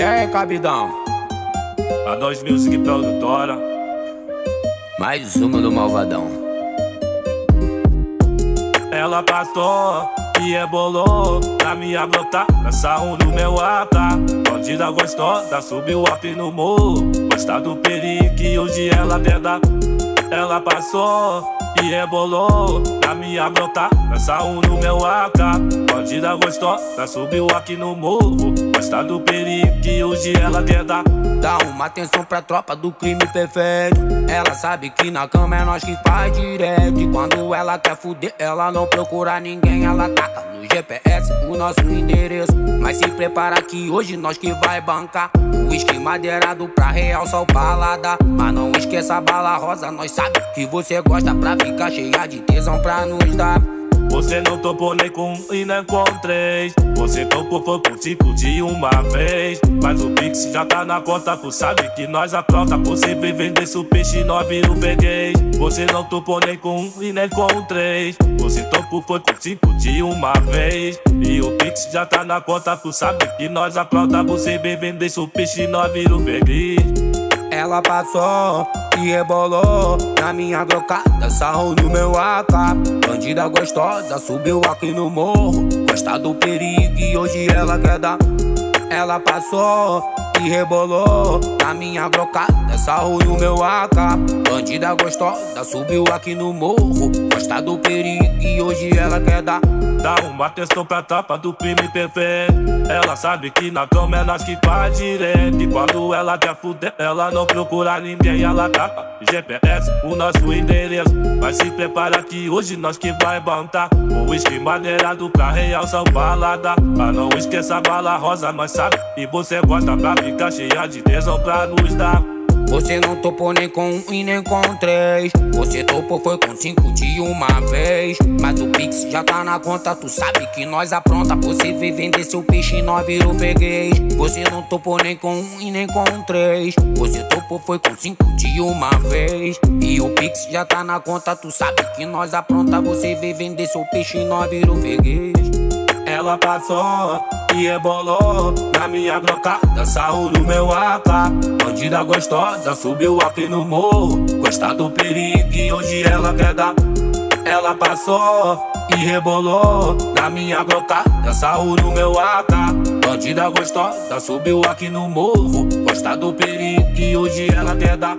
E aí, cabidão? A 2 Music Produtora. Mais uma do Malvadão. Ela passou e rebolou pra me abrotar. Nessa um no meu AK. Bandida gostosa, subiu up no morro. Gosta do perique, hoje ela quer dar. Ela passou e rebolou pra me abrotar. Nessa um no meu AK. Bandida gostosa, subiu aqui no morro. Gosta do perique, hoje ela quer dar. Dá uma atenção pra tropa do crime perfeito. Ela sabe que na cama é nós que faz direto. E quando ela quer fuder, ela não procura ninguém. Ela taca no GPS o nosso endereço. Mas se prepara que hoje nós que vai bancar. Uísque madeirado pra realçar o paladar. Mas não esqueça a bala rosa, nós sabe que você gosta pra ficar cheia de tesão pra nos dar. Você não topou nem com um e nem com três. Você topou foi com cinco de uma vez. Mas o Pix já tá na conta, tu sabe que nós apronta. Você vem vender seu peixe, nós vira o freguês. Você não topou nem com um e nem com três. Você topou foi com cinco de uma vez. E o Pix já tá na conta, tu sabe que nós apronta. Você vem vender seu peixe, nós vira o freguês. Ela passou e rebolou na minha brocada, sarro no meu AK. Bandida gostosa, subiu aqui no morro. Gosta do perigo e hoje ela quer dar. Ela passou e rebolou na minha brocada, sarro no meu AK. Bandida gostosa, subiu aqui no morro. Gosta do perigo e hoje ela quer dar. Dá uma atenção pra tropa do crime perfeito. Ela sabe que na cama é nós que faz direito. E quando ela quer fuder, ela não procura ninguém. Ela tapa GPS, o nosso endereço. Mas se prepara que hoje nós que vai bantar. O uísque madeirado pra realçar balada. Mas não esqueça a bala rosa, nós sabe. E você gosta pra ficar cheia de tesão pra nos dar. Você não topou nem com um e nem com três. Você topou foi com cinco de uma vez. Mas o Pix já tá na conta, tu sabe que nós apronta. Você vem vender seu peixe e nós virou freguês. Você não topou nem com um e nem com três. Você topou foi com cinco de uma vez. E o Pix já tá na conta, tu sabe que nós apronta. Você vem vender seu peixe e nós virou freguês. Ela passou e rebolou na minha brocada, sarro no meu AK. Bandida gostosa, subiu aqui no morro. Gosta do perigo e hoje ela quer dar. Ela passou e rebolou na minha brocada, sarro no meu AK. Bandida gostosa, subiu aqui no morro. Gosta do perigo e hoje ela quer dar.